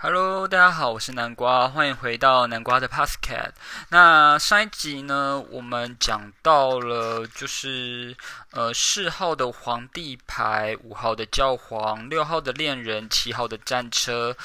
Hello，大家好，我是南瓜，欢迎回到南瓜的 p a s c a t 那上一集呢，我们讲到了就是呃四号的皇帝牌，五号的教皇，六号的恋人，七号的战车。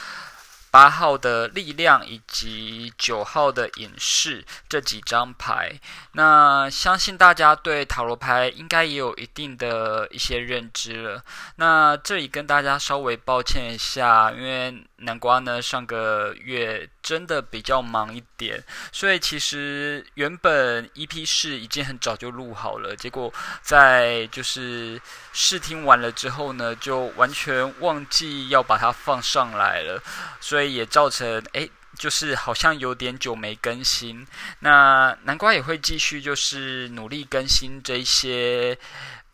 八号的力量以及九号的隐士这几张牌，那相信大家对塔罗牌应该也有一定的一些认知了。那这里跟大家稍微抱歉一下，因为南瓜呢上个月真的比较忙一点，所以其实原本 EP 四已经很早就录好了，结果在就是试听完了之后呢，就完全忘记要把它放上来了，所以。也造成哎，就是好像有点久没更新。那南瓜也会继续，就是努力更新这些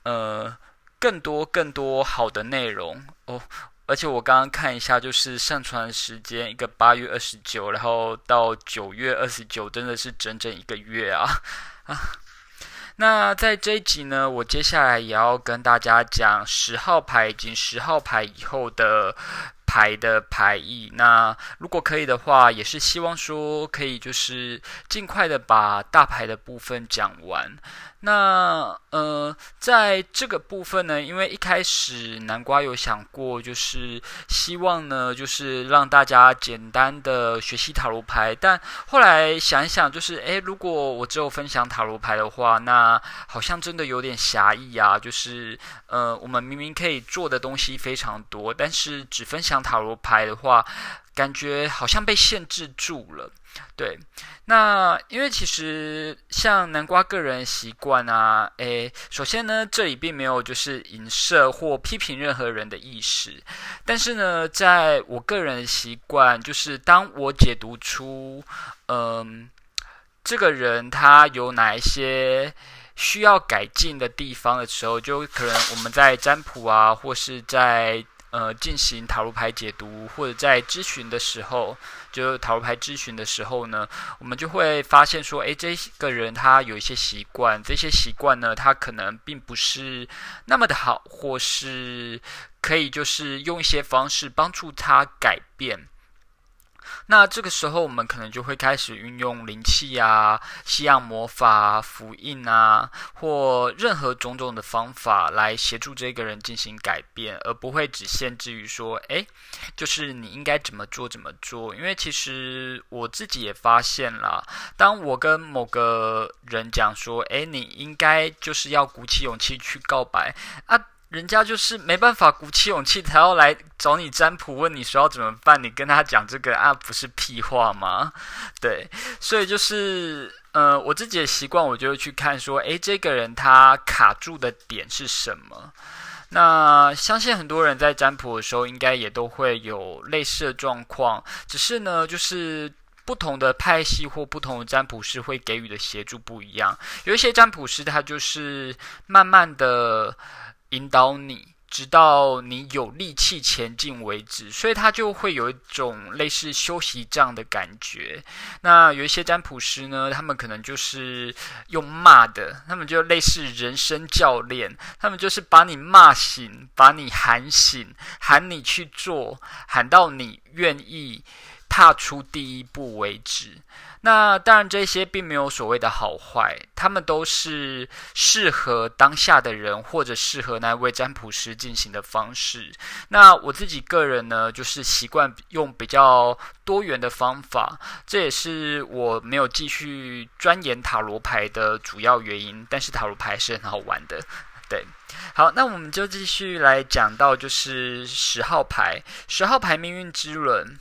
呃更多更多好的内容哦。而且我刚刚看一下，就是上传时间一个八月二十九，然后到九月二十九，真的是整整一个月啊啊！那在这一集呢，我接下来也要跟大家讲十号牌以及十号牌以后的。牌的牌意，那如果可以的话，也是希望说可以就是尽快的把大牌的部分讲完。那呃，在这个部分呢，因为一开始南瓜有想过，就是希望呢，就是让大家简单的学习塔罗牌，但后来想一想，就是诶，如果我只有分享塔罗牌的话，那好像真的有点狭义啊。就是呃，我们明明可以做的东西非常多，但是只分享塔罗牌的话，感觉好像被限制住了。对，那因为其实像南瓜个人习惯啊，诶，首先呢，这里并没有就是影射或批评任何人的意识，但是呢，在我个人习惯，就是当我解读出，嗯，这个人他有哪一些需要改进的地方的时候，就可能我们在占卜啊，或是在。呃，进行塔罗牌解读或者在咨询的时候，就塔罗牌咨询的时候呢，我们就会发现说，诶，这个人他有一些习惯，这些习惯呢，他可能并不是那么的好，或是可以就是用一些方式帮助他改变。那这个时候，我们可能就会开始运用灵气啊、西洋魔法、符印啊，或任何种种的方法来协助这个人进行改变，而不会只限制于说，哎，就是你应该怎么做怎么做。因为其实我自己也发现了，当我跟某个人讲说，哎，你应该就是要鼓起勇气去告白啊。人家就是没办法鼓起勇气，才要来找你占卜，问你说要怎么办。你跟他讲这个啊，不是屁话吗？对，所以就是呃，我自己的习惯，我就会去看说，诶，这个人他卡住的点是什么？那相信很多人在占卜的时候，应该也都会有类似的状况，只是呢，就是不同的派系或不同的占卜师会给予的协助不一样。有一些占卜师，他就是慢慢的。引导你，直到你有力气前进为止，所以他就会有一种类似休息这样的感觉。那有一些占卜师呢，他们可能就是用骂的，他们就类似人生教练，他们就是把你骂醒，把你喊醒，喊你去做，喊到你愿意踏出第一步为止。那当然，这些并没有所谓的好坏，他们都是适合当下的人或者适合那位占卜师进行的方式。那我自己个人呢，就是习惯用比较多元的方法，这也是我没有继续钻研塔罗牌的主要原因。但是塔罗牌是很好玩的，对。好，那我们就继续来讲到就是十号牌，十号牌命运之轮。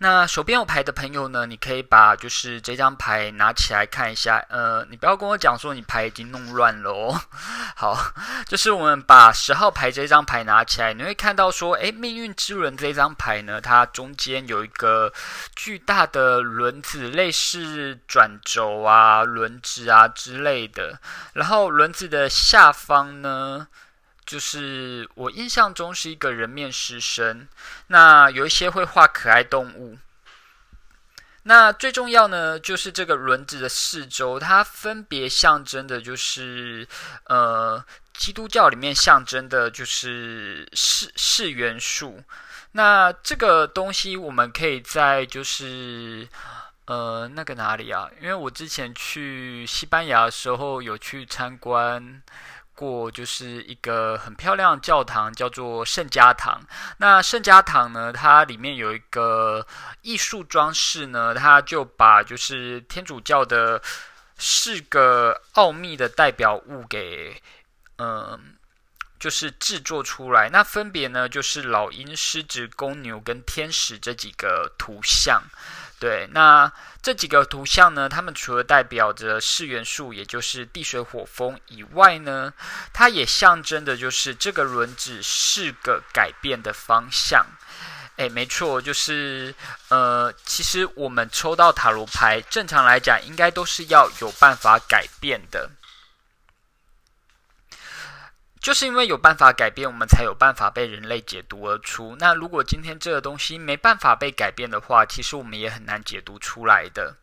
那手边有牌的朋友呢？你可以把就是这张牌拿起来看一下。呃，你不要跟我讲说你牌已经弄乱了哦。好，就是我们把十号牌这张牌拿起来，你会看到说，诶，命运之轮这张牌呢，它中间有一个巨大的轮子，类似转轴啊、轮子啊之类的。然后轮子的下方呢？就是我印象中是一个人面狮身，那有一些会画可爱动物。那最重要呢，就是这个轮子的四周，它分别象征的就是呃基督教里面象征的就是四四元素。那这个东西我们可以在就是呃那个哪里啊？因为我之前去西班牙的时候有去参观过，就是一个很漂亮的教堂，叫做圣家堂。那圣家堂呢，它里面有一个艺术装饰呢，它就把就是天主教的四个奥秘的代表物给嗯。就是制作出来，那分别呢，就是老鹰、狮子、公牛跟天使这几个图像。对，那这几个图像呢，它们除了代表着四元素，也就是地、水、火、风以外呢，它也象征的就是这个轮子是个改变的方向。诶，没错，就是呃，其实我们抽到塔罗牌，正常来讲，应该都是要有办法改变的。就是因为有办法改变，我们才有办法被人类解读而出。那如果今天这个东西没办法被改变的话，其实我们也很难解读出来的。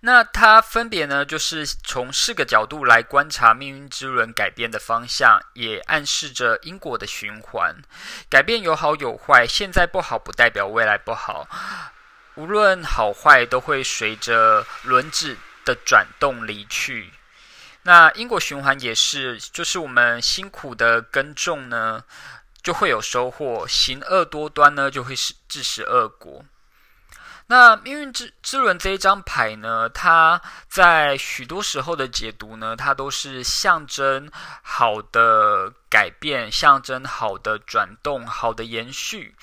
那它分别呢，就是从四个角度来观察命运之轮改变的方向，也暗示着因果的循环。改变有好有坏，现在不好不代表未来不好。无论好坏，都会随着轮子的转动离去。那因果循环也是，就是我们辛苦的耕种呢，就会有收获；行恶多端呢，就会是致使恶果。那命运之之轮这一张牌呢，它在许多时候的解读呢，它都是象征好的改变，象征好的转动，好的延续。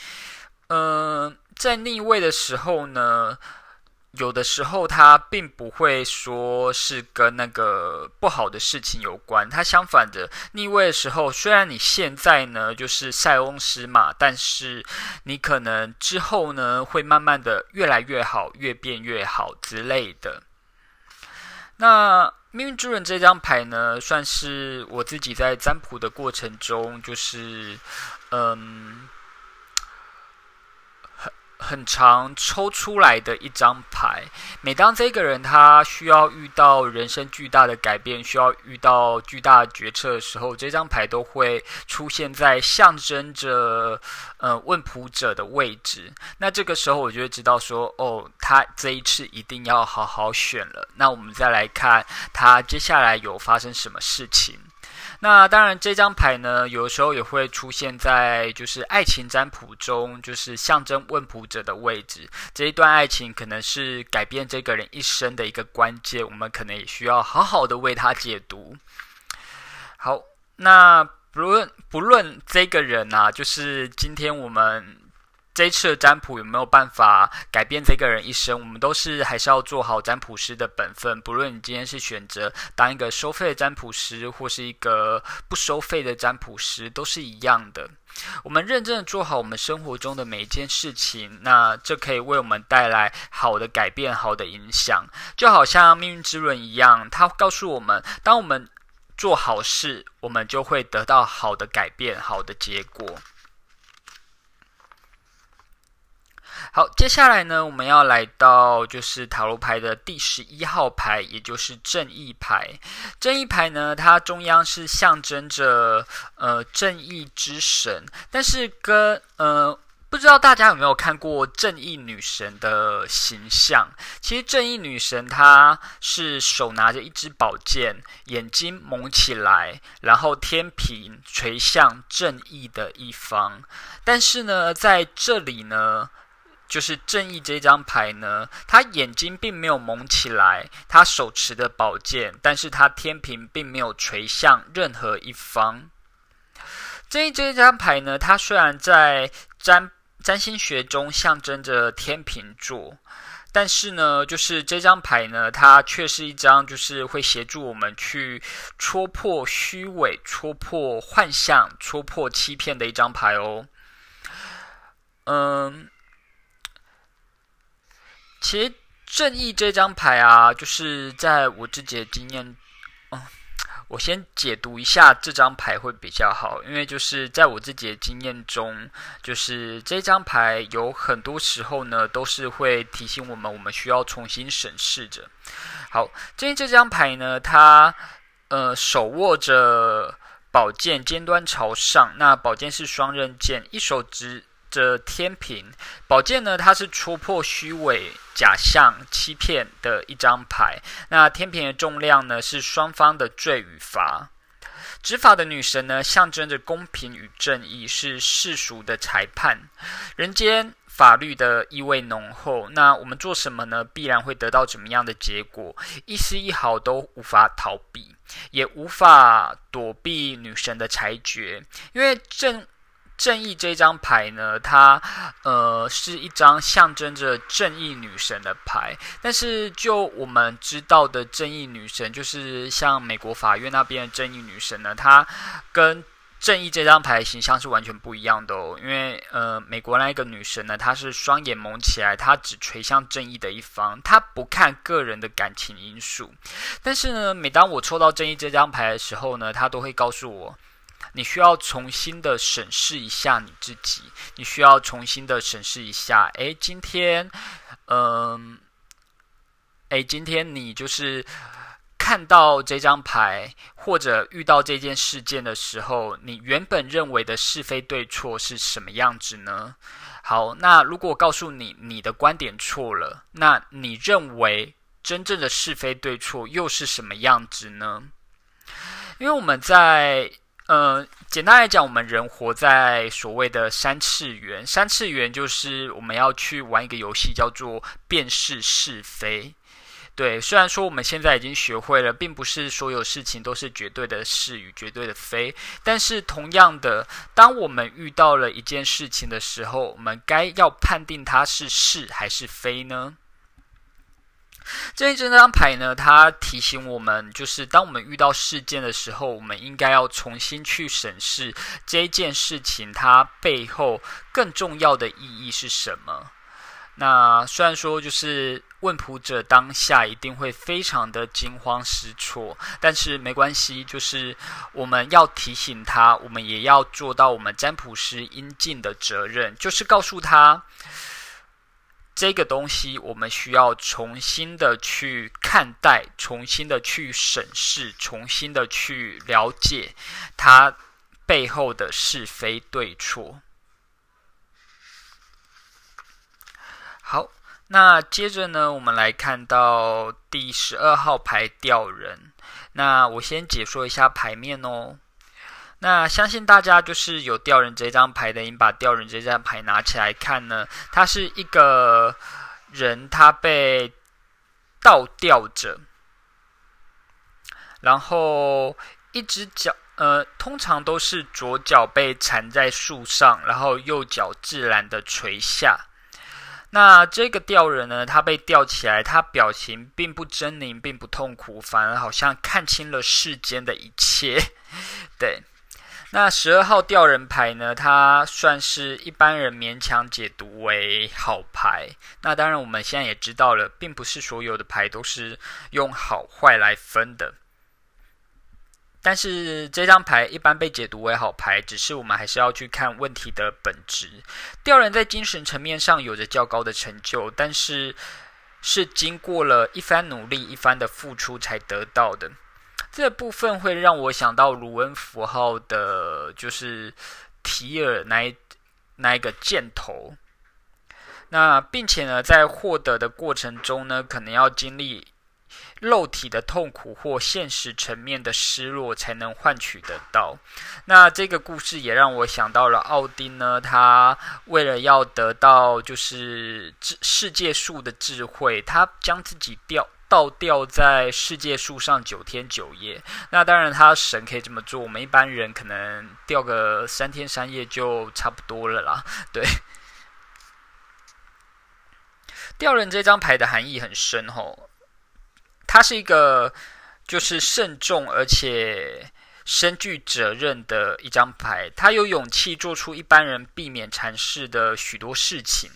嗯，在逆位的时候呢。有的时候，它并不会说是跟那个不好的事情有关。它相反的，逆位的时候，虽然你现在呢就是塞翁失马，但是你可能之后呢会慢慢的越来越好，越变越好之类的。那命运之轮这张牌呢，算是我自己在占卜的过程中，就是嗯。很长抽出来的一张牌。每当这个人他需要遇到人生巨大的改变，需要遇到巨大的决策的时候，这张牌都会出现在象征着呃问卜者的位置。那这个时候，我就会知道说，哦，他这一次一定要好好选了。那我们再来看他接下来有发生什么事情。那当然，这张牌呢，有时候也会出现在就是爱情占卜中，就是象征问卜者的位置。这一段爱情可能是改变这个人一生的一个关键，我们可能也需要好好的为他解读。好，那不论不论这个人啊，就是今天我们。这一次的占卜有没有办法改变这个人一生？我们都是还是要做好占卜师的本分。不论你今天是选择当一个收费的占卜师，或是一个不收费的占卜师，都是一样的。我们认真的做好我们生活中的每一件事情，那这可以为我们带来好的改变、好的影响。就好像命运之轮一样，它告诉我们：当我们做好事，我们就会得到好的改变、好的结果。好，接下来呢，我们要来到就是塔罗牌的第十一号牌，也就是正义牌。正义牌呢，它中央是象征着呃正义之神，但是跟呃不知道大家有没有看过正义女神的形象？其实正义女神她是手拿着一支宝剑，眼睛蒙起来，然后天平垂向正义的一方。但是呢，在这里呢。就是正义这张牌呢，他眼睛并没有蒙起来，他手持的宝剑，但是他天平并没有垂向任何一方。正义这张牌呢，它虽然在占占星学中象征着天平座，但是呢，就是这张牌呢，它却是一张就是会协助我们去戳破虚伪、戳破幻象、戳破欺骗的一张牌哦。嗯。其实正义这张牌啊，就是在我自己的经验，嗯，我先解读一下这张牌会比较好，因为就是在我自己的经验中，就是这张牌有很多时候呢，都是会提醒我们，我们需要重新审视着。好，正义这张牌呢，它呃手握着宝剑，尖端朝上，那宝剑是双刃剑，一手执。着天平宝剑呢，它是戳破虚伪、假象、欺骗的一张牌。那天平的重量呢，是双方的罪与罚。执法的女神呢，象征着公平与正义，是世俗的裁判。人间法律的意味浓厚。那我们做什么呢？必然会得到怎么样的结果？一丝一毫都无法逃避，也无法躲避女神的裁决，因为正。正义这张牌呢，它呃是一张象征着正义女神的牌。但是就我们知道的正义女神，就是像美国法院那边的正义女神呢，她跟正义这张牌形象是完全不一样的哦。因为呃，美国那一个女神呢，她是双眼蒙起来，她只垂向正义的一方，她不看个人的感情因素。但是呢，每当我抽到正义这张牌的时候呢，她都会告诉我。你需要重新的审视一下你自己，你需要重新的审视一下。诶，今天，嗯，诶，今天你就是看到这张牌，或者遇到这件事件的时候，你原本认为的是非对错是什么样子呢？好，那如果告诉你你的观点错了，那你认为真正的是非对错又是什么样子呢？因为我们在。呃，简单来讲，我们人活在所谓的三次元。三次元就是我们要去玩一个游戏，叫做辨识是非。对，虽然说我们现在已经学会了，并不是所有事情都是绝对的是与绝对的非，但是同样的，当我们遇到了一件事情的时候，我们该要判定它是是还是非呢？这一这张牌呢，它提醒我们，就是当我们遇到事件的时候，我们应该要重新去审视这件事情它背后更重要的意义是什么。那虽然说，就是问卜者当下一定会非常的惊慌失措，但是没关系，就是我们要提醒他，我们也要做到我们占卜师应尽的责任，就是告诉他。这个东西我们需要重新的去看待，重新的去审视，重新的去了解它背后的是非对错。好，那接着呢，我们来看到第十二号牌吊人。那我先解说一下牌面哦。那相信大家就是有吊人这张牌的，你把吊人这张牌拿起来看呢，它是一个人，他被倒吊着，然后一只脚，呃，通常都是左脚被缠在树上，然后右脚自然的垂下。那这个吊人呢，他被吊起来，他表情并不狰狞，并不痛苦，反而好像看清了世间的一切，对。那十二号吊人牌呢？它算是一般人勉强解读为好牌。那当然，我们现在也知道了，并不是所有的牌都是用好坏来分的。但是这张牌一般被解读为好牌，只是我们还是要去看问题的本质。吊人在精神层面上有着较高的成就，但是是经过了一番努力、一番的付出才得到的。这部分会让我想到卢恩符号的，就是提尔那那一个箭头。那并且呢，在获得的过程中呢，可能要经历肉体的痛苦或现实层面的失落，才能换取得到。那这个故事也让我想到了奥丁呢，他为了要得到就是智世界树的智慧，他将自己掉。倒吊在世界树上九天九夜，那当然他神可以这么做，我们一般人可能吊个三天三夜就差不多了啦。对，吊人这张牌的含义很深吼，它是一个就是慎重而且。深具责任的一张牌，他有勇气做出一般人避免尝试的许多事情。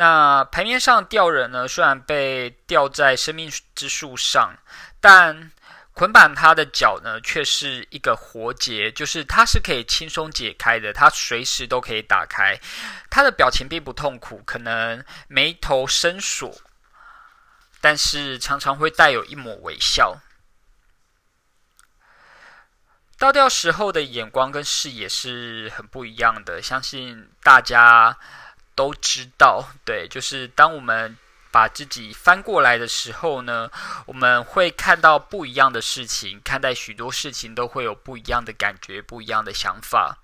那牌面上吊人呢？虽然被吊在生命之树上，但捆绑他的脚呢，却是一个活结，就是它是可以轻松解开的，它随时都可以打开。他的表情并不痛苦，可能眉头深锁，但是常常会带有一抹微笑。倒吊时候的眼光跟视野是很不一样的，相信大家都知道。对，就是当我们。把自己翻过来的时候呢，我们会看到不一样的事情，看待许多事情都会有不一样的感觉、不一样的想法。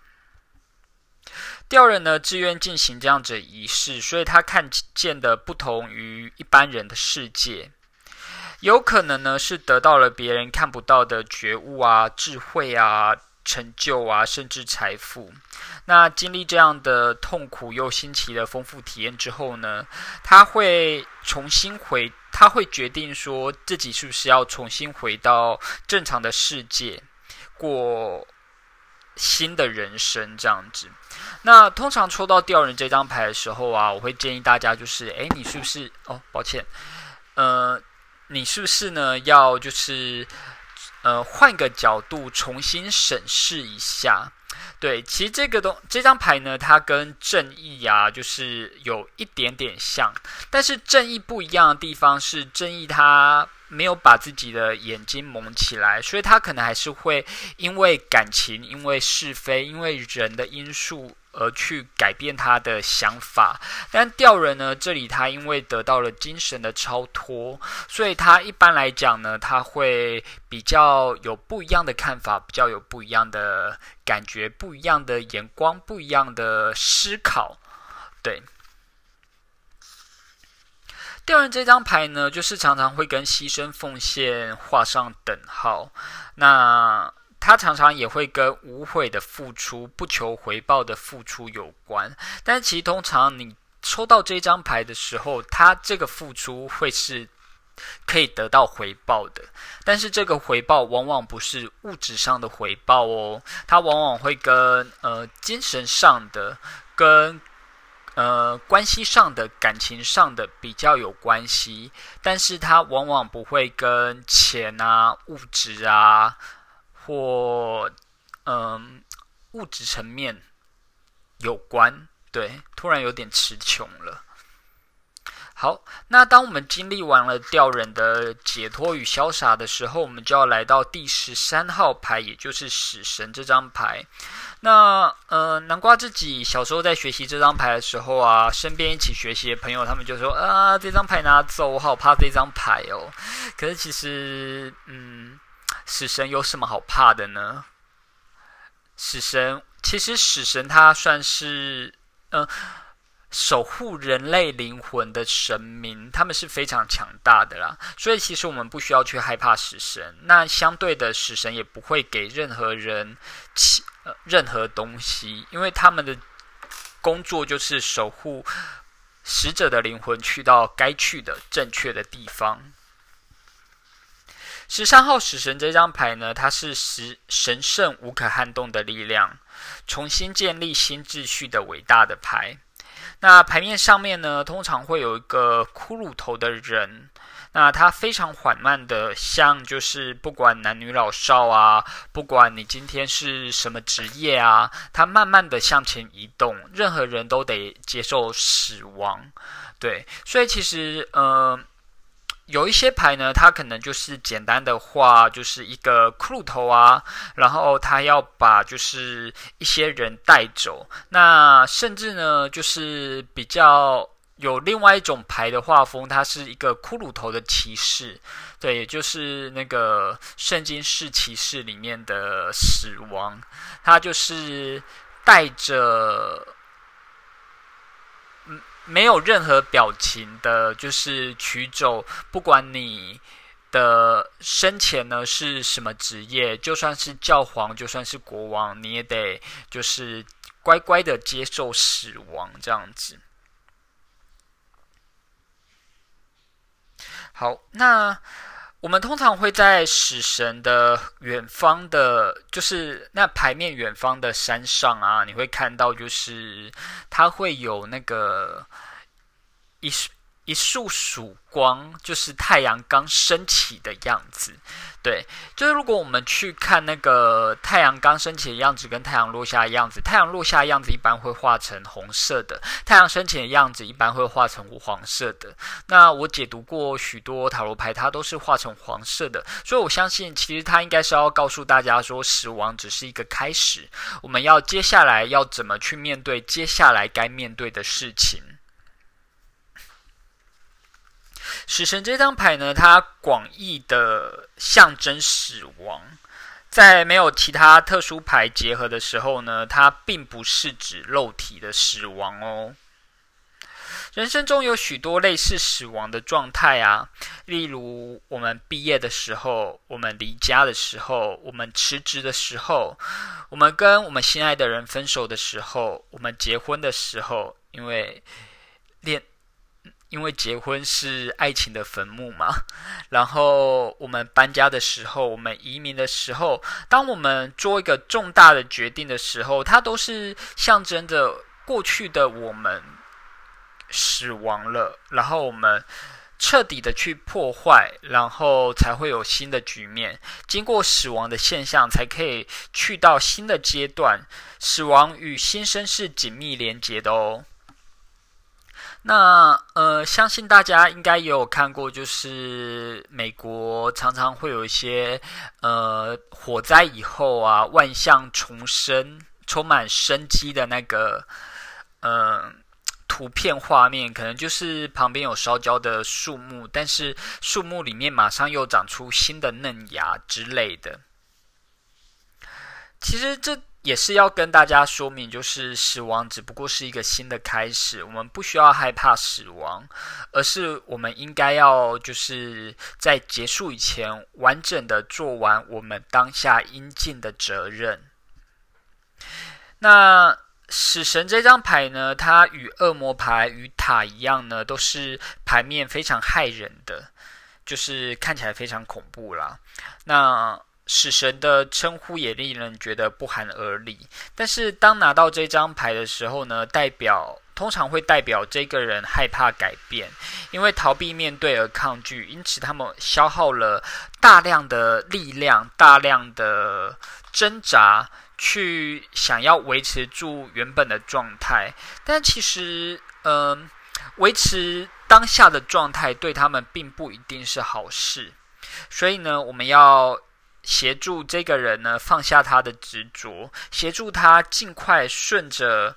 吊人呢，自愿进行这样子仪式，所以他看见的不同于一般人的世界，有可能呢是得到了别人看不到的觉悟啊、智慧啊。成就啊，甚至财富。那经历这样的痛苦又新奇的丰富体验之后呢，他会重新回，他会决定说自己是不是要重新回到正常的世界，过新的人生这样子。那通常抽到吊人这张牌的时候啊，我会建议大家就是，诶，你是不是？哦，抱歉，呃，你是不是呢？要就是。呃，换个角度重新审视一下，对，其实这个东这张牌呢，它跟正义啊，就是有一点点像，但是正义不一样的地方是，正义它没有把自己的眼睛蒙起来，所以他可能还是会因为感情、因为是非、因为人的因素。而去改变他的想法，但吊人呢？这里他因为得到了精神的超脱，所以他一般来讲呢，他会比较有不一样的看法，比较有不一样的感觉，不一样的眼光，不一样的思考。对，吊人这张牌呢，就是常常会跟牺牲奉献画上等号。那。他常常也会跟无悔的付出、不求回报的付出有关，但其实通常你抽到这张牌的时候，他这个付出会是可以得到回报的，但是这个回报往往不是物质上的回报哦，它往往会跟呃精神上的、跟呃关系上的、感情上的比较有关系，但是它往往不会跟钱啊、物质啊。或嗯，物质层面有关，对，突然有点词穷了。好，那当我们经历完了吊人的解脱与潇洒的时候，我们就要来到第十三号牌，也就是死神这张牌。那呃，南瓜自己小时候在学习这张牌的时候啊，身边一起学习的朋友，他们就说啊，这张牌拿走，我好怕这张牌哦。可是其实，嗯。死神有什么好怕的呢？死神其实死神他算是呃守护人类灵魂的神明，他们是非常强大的啦。所以其实我们不需要去害怕死神。那相对的，死神也不会给任何人任何东西，因为他们的工作就是守护死者的灵魂去到该去的正确的地方。十三号死神这张牌呢，它是神神圣无可撼动的力量，重新建立新秩序的伟大的牌。那牌面上面呢，通常会有一个骷髅头的人，那它非常缓慢的，像就是不管男女老少啊，不管你今天是什么职业啊，他慢慢的向前移动，任何人都得接受死亡。对，所以其实呃。有一些牌呢，它可能就是简单的画，就是一个骷髅头啊，然后他要把就是一些人带走。那甚至呢，就是比较有另外一种牌的画风，它是一个骷髅头的骑士，对，也就是那个圣经式骑士里面的死亡，他就是带着嗯。没有任何表情的，就是取走。不管你的生前呢是什么职业，就算是教皇，就算是国王，你也得就是乖乖的接受死亡这样子。好，那。我们通常会在死神的远方的，就是那牌面远方的山上啊，你会看到，就是它会有那个一一束曙光，就是太阳刚升起的样子。对，就是如果我们去看那个太阳刚升起的样子，跟太阳落下的样子，太阳落下的样子一般会画成红色的，太阳升起的样子一般会画成黄色的。那我解读过许多塔罗牌，它都是画成黄色的，所以我相信，其实它应该是要告诉大家说，死亡只是一个开始，我们要接下来要怎么去面对接下来该面对的事情。死神这张牌呢，它广义的象征死亡，在没有其他特殊牌结合的时候呢，它并不是指肉体的死亡哦。人生中有许多类似死亡的状态啊，例如我们毕业的时候，我们离家的时候，我们辞职的时候，我们跟我们心爱的人分手的时候，我们结婚的时候，因为恋。因为结婚是爱情的坟墓嘛，然后我们搬家的时候，我们移民的时候，当我们做一个重大的决定的时候，它都是象征着过去的我们死亡了，然后我们彻底的去破坏，然后才会有新的局面。经过死亡的现象，才可以去到新的阶段。死亡与新生是紧密连结的哦。那呃，相信大家应该也有看过，就是美国常常会有一些呃火灾以后啊，万象重生、充满生机的那个呃图片画面，可能就是旁边有烧焦的树木，但是树木里面马上又长出新的嫩芽之类的。其实这。也是要跟大家说明，就是死亡只不过是一个新的开始，我们不需要害怕死亡，而是我们应该要就是在结束以前，完整的做完我们当下应尽的责任。那死神这张牌呢，它与恶魔牌与塔一样呢，都是牌面非常害人的，就是看起来非常恐怖啦。那死神的称呼也令人觉得不寒而栗，但是当拿到这张牌的时候呢，代表通常会代表这个人害怕改变，因为逃避面对而抗拒，因此他们消耗了大量的力量、大量的挣扎，去想要维持住原本的状态。但其实，嗯，维持当下的状态对他们并不一定是好事，所以呢，我们要。协助这个人呢放下他的执着，协助他尽快顺着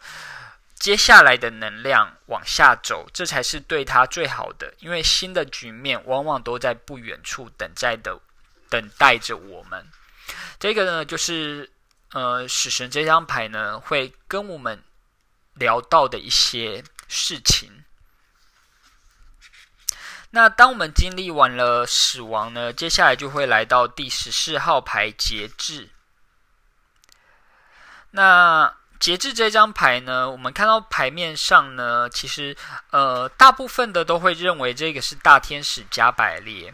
接下来的能量往下走，这才是对他最好的。因为新的局面往往都在不远处等在的等待着我们。这个呢，就是呃，死神这张牌呢会跟我们聊到的一些事情。那当我们经历完了死亡呢，接下来就会来到第十四号牌节制。那节制这张牌呢，我们看到牌面上呢，其实呃，大部分的都会认为这个是大天使加百列，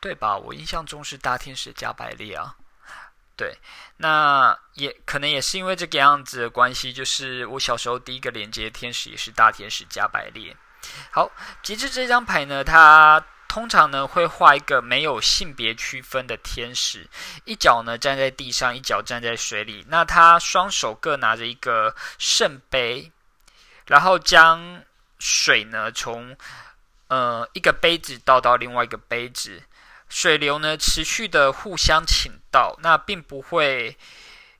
对吧？我印象中是大天使加百列啊。对，那也可能也是因为这个样子的关系，就是我小时候第一个连接天使也是大天使加百列。好，极致这张牌呢，它通常呢会画一个没有性别区分的天使，一脚呢站在地上，一脚站在水里。那他双手各拿着一个圣杯，然后将水呢从呃一个杯子倒到另外一个杯子，水流呢持续的互相倾倒，那并不会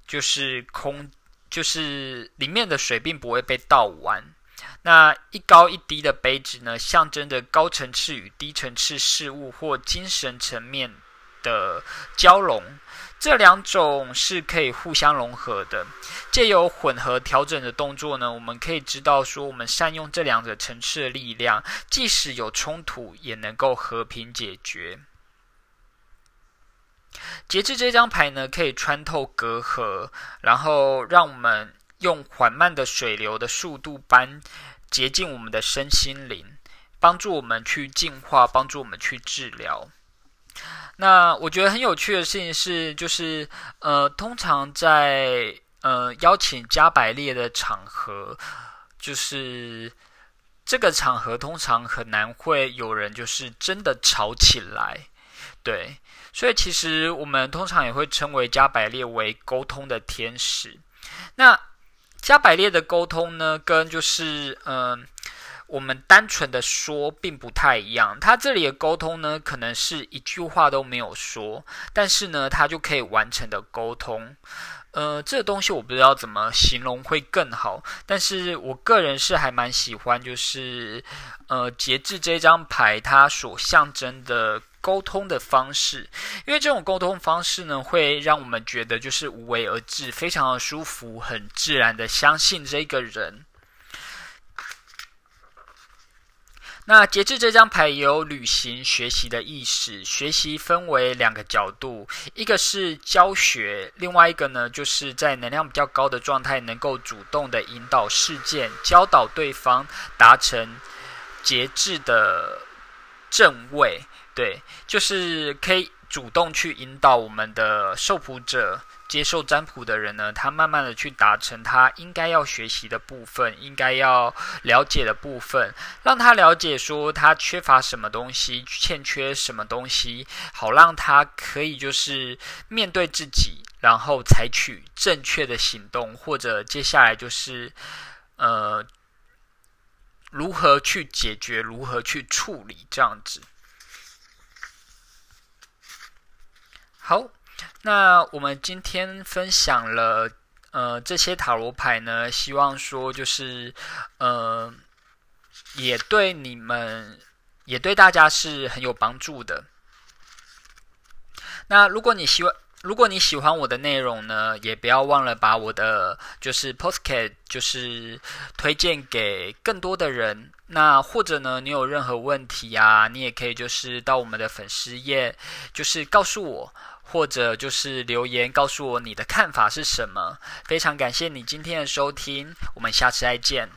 就是空，就是里面的水并不会被倒完。那一高一低的杯子呢，象征着高层次与低层次事物或精神层面的交融，这两种是可以互相融合的。借由混合调整的动作呢，我们可以知道说，我们善用这两者层次的力量，即使有冲突，也能够和平解决。节制这张牌呢，可以穿透隔阂，然后让我们用缓慢的水流的速度般。洁净我们的身心灵，帮助我们去净化，帮助我们去治疗。那我觉得很有趣的事情是，就是呃，通常在呃邀请加百列的场合，就是这个场合通常很难会有人就是真的吵起来，对，所以其实我们通常也会称为加百列为沟通的天使。那加百列的沟通呢，跟就是嗯。我们单纯的说并不太一样，他这里的沟通呢，可能是一句话都没有说，但是呢，他就可以完成的沟通。呃，这东西我不知道怎么形容会更好，但是我个人是还蛮喜欢，就是呃节制这张牌它所象征的沟通的方式，因为这种沟通方式呢，会让我们觉得就是无为而治，非常的舒服，很自然的相信这个人。那节制这张牌有旅行学习的意识，学习分为两个角度，一个是教学，另外一个呢就是在能量比较高的状态，能够主动的引导事件，教导对方达成节制的正位，对，就是可以主动去引导我们的受卜者。接受占卜的人呢，他慢慢的去达成他应该要学习的部分，应该要了解的部分，让他了解说他缺乏什么东西，欠缺什么东西，好让他可以就是面对自己，然后采取正确的行动，或者接下来就是呃如何去解决，如何去处理这样子。好。那我们今天分享了呃这些塔罗牌呢，希望说就是呃也对你们也对大家是很有帮助的。那如果你喜欢如果你喜欢我的内容呢，也不要忘了把我的就是 postcard 就是推荐给更多的人。那或者呢，你有任何问题啊，你也可以就是到我们的粉丝页，就是告诉我。或者就是留言告诉我你的看法是什么？非常感谢你今天的收听，我们下次再见。